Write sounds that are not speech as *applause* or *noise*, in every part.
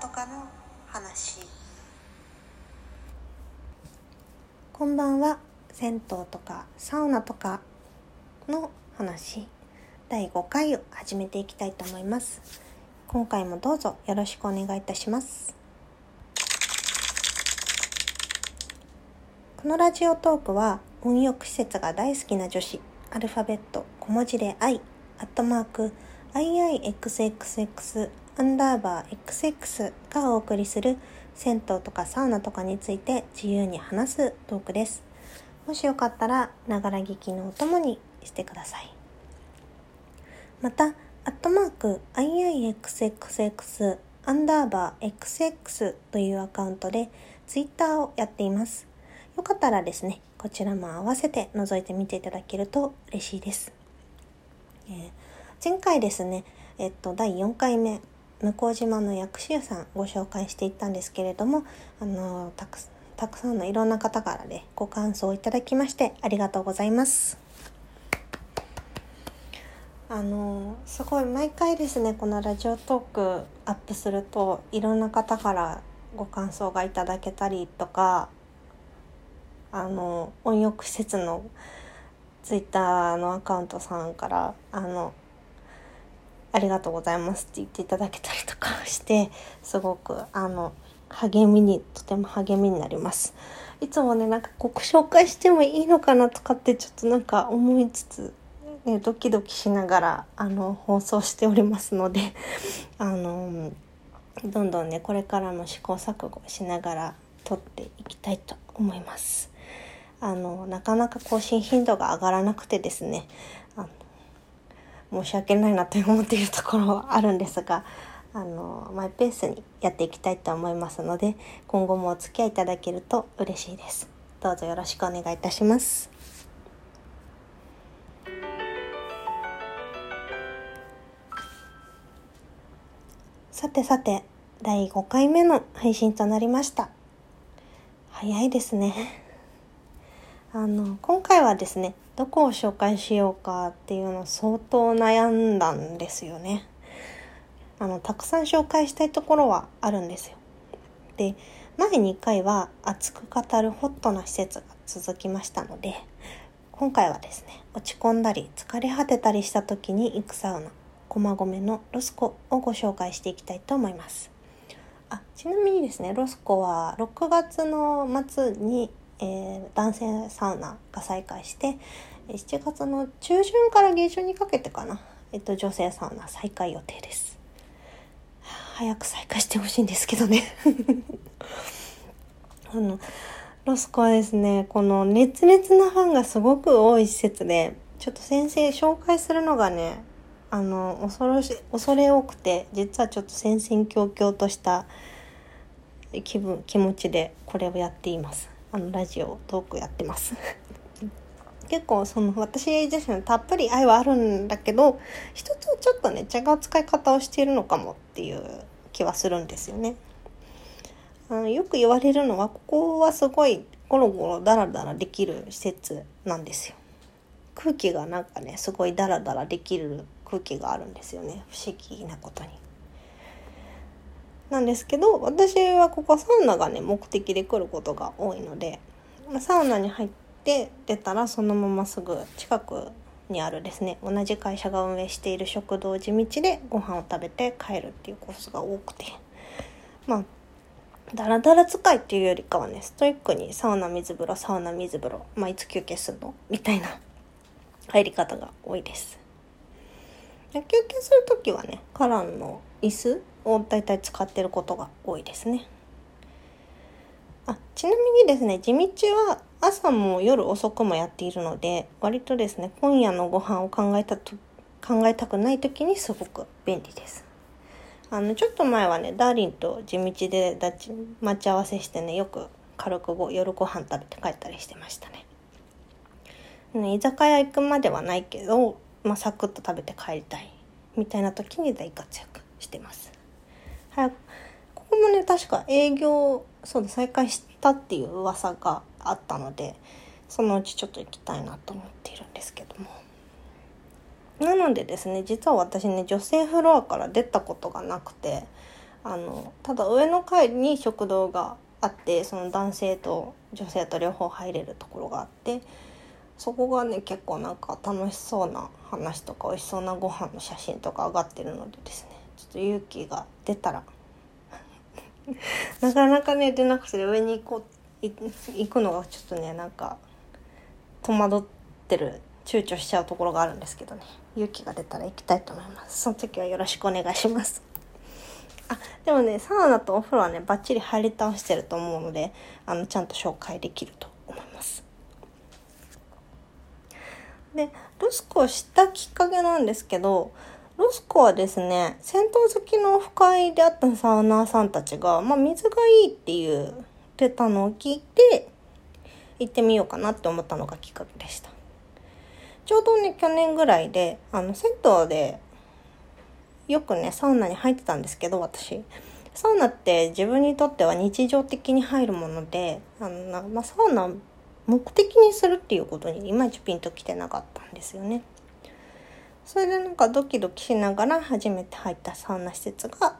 とかの話。こんばんは。銭湯とかサウナとかの話第5回を始めていきたいと思います。今回もどうぞよろしくお願いいたします。このラジオトークは温浴施設が大好きな女子アルファベット小文字で i アットマーク iixxx アンダーバー XX がお送りする銭湯とかサウナとかについて自由に話すトークです。もしよかったら、ながら聞きのお供にしてください。また、アットマーク iixxx アンダーバー XX というアカウントでツイッターをやっています。よかったらですね、こちらも合わせて覗いてみていただけると嬉しいです。えー、前回ですね、えっと、第4回目、向島の薬師湯さんご紹介していったんですけれども、あのたくたくさんのいろんな方からね、ご感想をいただきましてありがとうございます。あのすごい毎回ですねこのラジオトークアップするといろんな方からご感想がいただけたりとかあの温浴施設のツイッターのアカウントさんからあのありがとうございますって言っていただけたりとかしてすごくあの励みにとても励みになります。いつもねなんかこう紹介してもいいのかなとかってちょっとなんか思いつつ、ね、ドキドキしながらあの放送しておりますので *laughs* あのどんどんねこれからも試行錯誤しながら撮っていきたいと思います。あのなかなか更新頻度が上がらなくてですね申し訳ないなと思っているところはあるんですがあのマイペースにやっていきたいと思いますので今後もお付き合いいただけると嬉しいです。どうぞよろしくお願いいたします。さてさて第5回目の配信となりました。早いですね。あの今回はですねどこを紹介しようかっていうの相当悩んだんですよね。あのたくさん紹介したいところはあるんですよ。で前2回は熱く語るホットな施設が続きましたので今回はですね落ち込んだり疲れ果てたりした時に行くサウナ駒込のロスコをご紹介していきたいと思います。あちなみにですねロスコは6月の末にえー、男性サウナが再開して7月の中旬から下旬にかけてかな、えっと、女性サウナ再開予定です。早く再開してほしいんですけどね *laughs* あのロスコはですねこの熱烈なファンがすごく多い施設でちょっと先生紹介するのがねあの恐ろし恐れ多くて実はちょっと戦々恐々とした気分気持ちでこれをやっています。あのラジオトークやってます *laughs* 結構その私自身たっぷり愛はあるんだけど一つちょっとね違う使い方をしているのかもっていう気はするんですよね。あのよく言われるのはここはすごいゴロゴロダラダラできる施設なんですよ。空気がなんかねすごいダラダラできる空気があるんですよね不思議なことに。なんですけど私はここサウナがね目的で来ることが多いのでサウナに入って出たらそのまますぐ近くにあるですね同じ会社が運営している食堂地道でご飯を食べて帰るっていうコースが多くて。まあダラダラ使いっていうよりかはねストイックにサウナ水風呂サウナ水風呂、まあ、いつ休憩するのみたいな入り方が多いです。休憩する時はねカランの椅子を大体使ってることが多いですね。あちなみにですね地道は朝も夜遅くもやっているので割とですね今夜のご飯を考えたと考えたくない時にすごく便利です。あのちょっと前はねダーリンと地道で待ち合わせしてねよく軽くご夜ご飯食べて帰ったりしてましたね。ね居酒屋行くまではないけど、まあ、サクッと食べて帰りたいみたいな時に大活躍してます。はい、ここもね確か営業そうだ再開したっていう噂があったのでそのうちちょっと行きたいなと思っているんですけども。なのでですね実は私ね女性フロアから出たことがなくてあのただ上の階に食堂があってその男性と女性と両方入れるところがあってそこがね結構なんか楽しそうな話とか美味しそうなご飯の写真とか上がってるのでですね。ちょっと勇気が出たら。*laughs* なかなかね出なくて上に行こう行くのがちょっとねなんか戸惑ってる躊躇しちゃうところがあるんですけどね。勇気が出たら行きたいと思います。その時はよろしくお願いします。あでもねサウナとお風呂はねバッチリ入り倒してると思うのであのちゃんと紹介できると思います。でロスコを知ったきっかけなんですけどロスコはですね銭湯好きのオフ会であったサウナーさんたちが、まあ、水がいいって言ってたのを聞いて行ってみようかなって思ったのがきっかけでしたちょうどね去年ぐらいであの銭湯でよくねサウナに入ってたんですけど私サウナって自分にとっては日常的に入るものであの、まあ、サウナ目的にするっていうことにいまいちピンときてなかったんですよね。それでなんかドキドキしながら初めて入ったサウナ施設が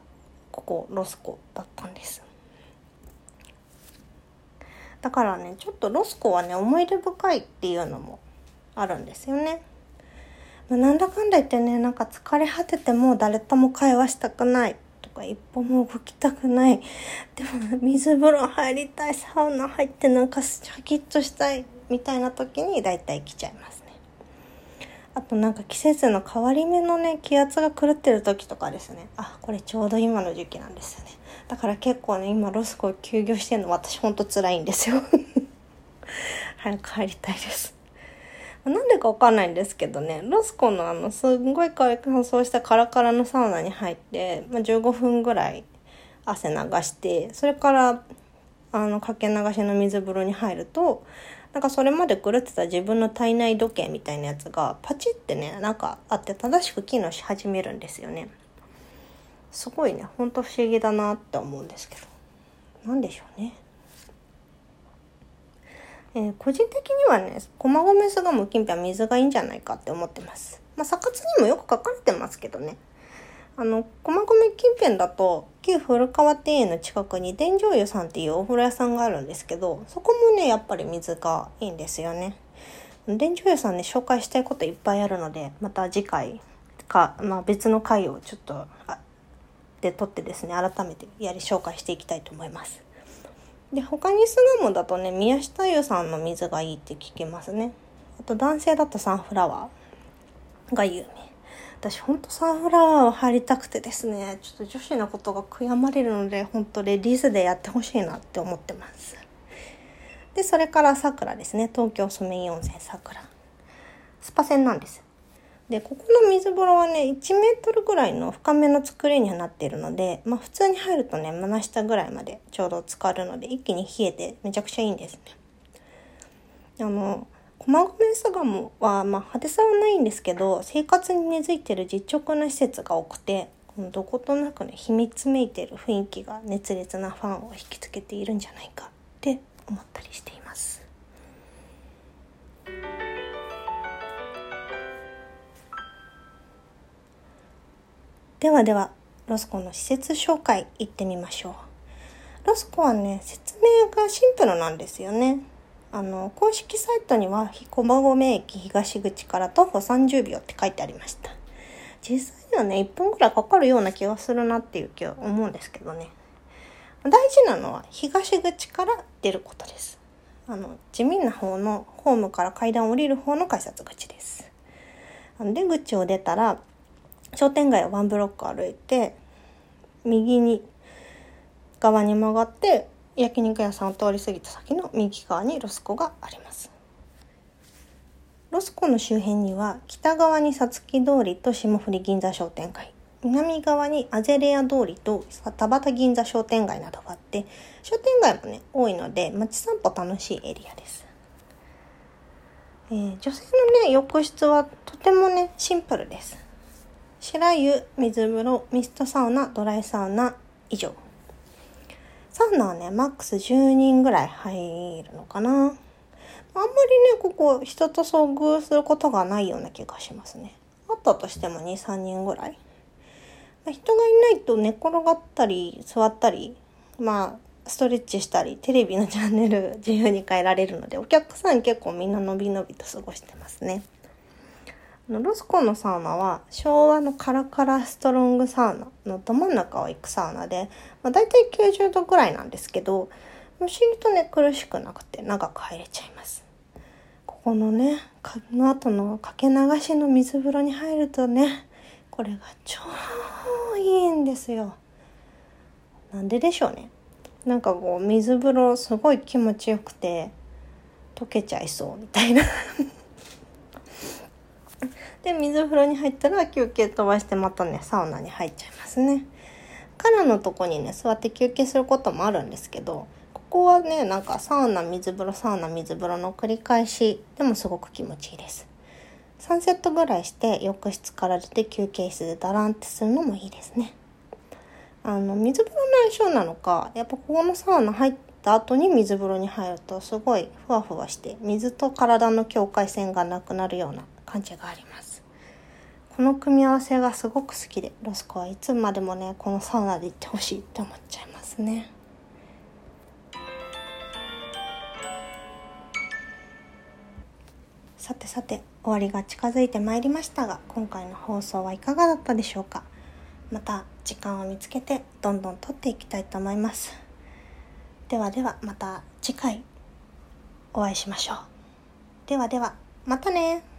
ここロスコだったんです。だからねちょっとロスコはね思い出深いっていうのもあるんですよね。まあ、なんだかんだ言ってねなんか疲れ果てても誰とも会話したくないとか一歩も動きたくないでも水風呂入りたいサウナ入ってなんかシャキッとしたいみたいな時に大体来ちゃいますあとなんか季節の変わり目のね気圧が狂ってる時とかですね。あこれちょうど今の時期なんですよね。だから結構ね今ロスコ休業してるの私ほんと辛いんですよ。*laughs* 早く帰りたいです。なんでかわかんないんですけどね、ロスコのあの、すんごい乾燥したカラカラのサウナに入って、まあ、15分ぐらい汗流して、それから、あの、かけ流しの水風呂に入ると、なんかそれまで狂ってた自分の体内時計みたいなやつが、パチってね、なんかあって正しく機能し始めるんですよね。すごいね、ほんと不思議だなって思うんですけど。なんでしょうね。えー、個人的にはね、駒込巣鴨近辺は水がいいんじゃないかって思ってます。まあ、サカツにもよく書かれてますけどね。あの、駒込近辺だと、旧古川庭園の近くに伝城湯さんっていうお風呂屋さんがあるんですけど、そこもね、やっぱり水がいいんですよね。伝城湯さんね、紹介したいこといっぱいあるので、また次回か、まあ別の回をちょっと、で撮ってですね、改めてやり紹介していきたいと思います。で、他に巣鴨だとね、宮下湯さんの水がいいって聞きますね。あと男性だとサンフラワーが有名。私ほんとサンフラワーを入りたくてですね、ちょっと女子のことが悔やまれるので、ほんとレディースでやってほしいなって思ってます。で、それから桜ですね。東京ソメイ温泉桜。スパ線なんです。で、ここの水風呂はね、1メートルぐらいの深めの作りにはなっているので、まあ普通に入るとね、真下ぐらいまでちょうど浸かるので、一気に冷えてめちゃくちゃいいんですね。あの、駒込巣鴨は、まあ派手さはないんですけど、生活に根付いてる実直な施設が多くて、どことなくね、秘密めいてる雰囲気が熱烈なファンを引きつけているんじゃないかって思ったりしています。ではでは、ロスコの施設紹介行ってみましょう。ロスコはね、説明がシンプルなんですよね。あの、公式サイトには、駒込駅東口から徒歩30秒って書いてありました。実際にはね、1分くらいかかるような気がするなっていう気は思うんですけどね。大事なのは東口から出ることです。あの、地味な方のホームから階段を降りる方の改札口です。出口を出たら、商店街をワンブロック歩いて、右に、側に曲がって、焼肉屋さんを通り過ぎた先の右側にロスコがあります。ロスコの周辺には、北側にさつき通りと霜降り銀座商店街、南側にアゼレア通りと田端銀座商店街などがあって、商店街もね、多いので、街散歩楽しいエリアです。えー、女性のね、浴室はとてもね、シンプルです。白湯、水風呂、ミストサウナ、ドライサウナ以上。サウナはね、マックス10人ぐらい入るのかな。あんまりね、ここ人と遭遇することがないような気がしますね。あったとしても2、3人ぐらい。ま人がいないと寝転がったり座ったりまあストレッチしたりテレビのチャンネル自由に変えられるのでお客さん結構みんなのびのびと過ごしてますね。ロスコのサウナは昭和のカラカラストロングサウナのど真ん中を行くサウナで、まあ、大体90度ぐらいなんですけど不思議とね苦しくなくて長く入れちゃいます。ここのね、この後のかけ流しの水風呂に入るとね、これが超いいんですよ。なんででしょうね。なんかこう水風呂すごい気持ちよくて溶けちゃいそうみたいな *laughs* で水風呂に入ったら休憩飛ばしてまたねサウナに入っちゃいますね。からのとこにね座って休憩することもあるんですけどここはね、なんかサウナ、水風呂、サウナ、水風呂の繰り返しでもすごく気持ちいいです。3セットぐらいして浴室から出て休憩室でダランってするのもいいですね。あの、水風呂の相性なのか、やっぱここのサウナ入った後に水風呂に入るとすごいふわふわして水と体の境界線がなくなるような感じがあります。この組み合わせがすごく好きで、ロスコはいつまでもね、このサウナで行ってほしいって思っちゃいますね。さてさて終わりが近づいてまいりましたが今回の放送はいかがだったでしょうか。また時間を見つけてどんどん撮っていきたいと思います。ではではまた次回お会いしましょう。ではではまたね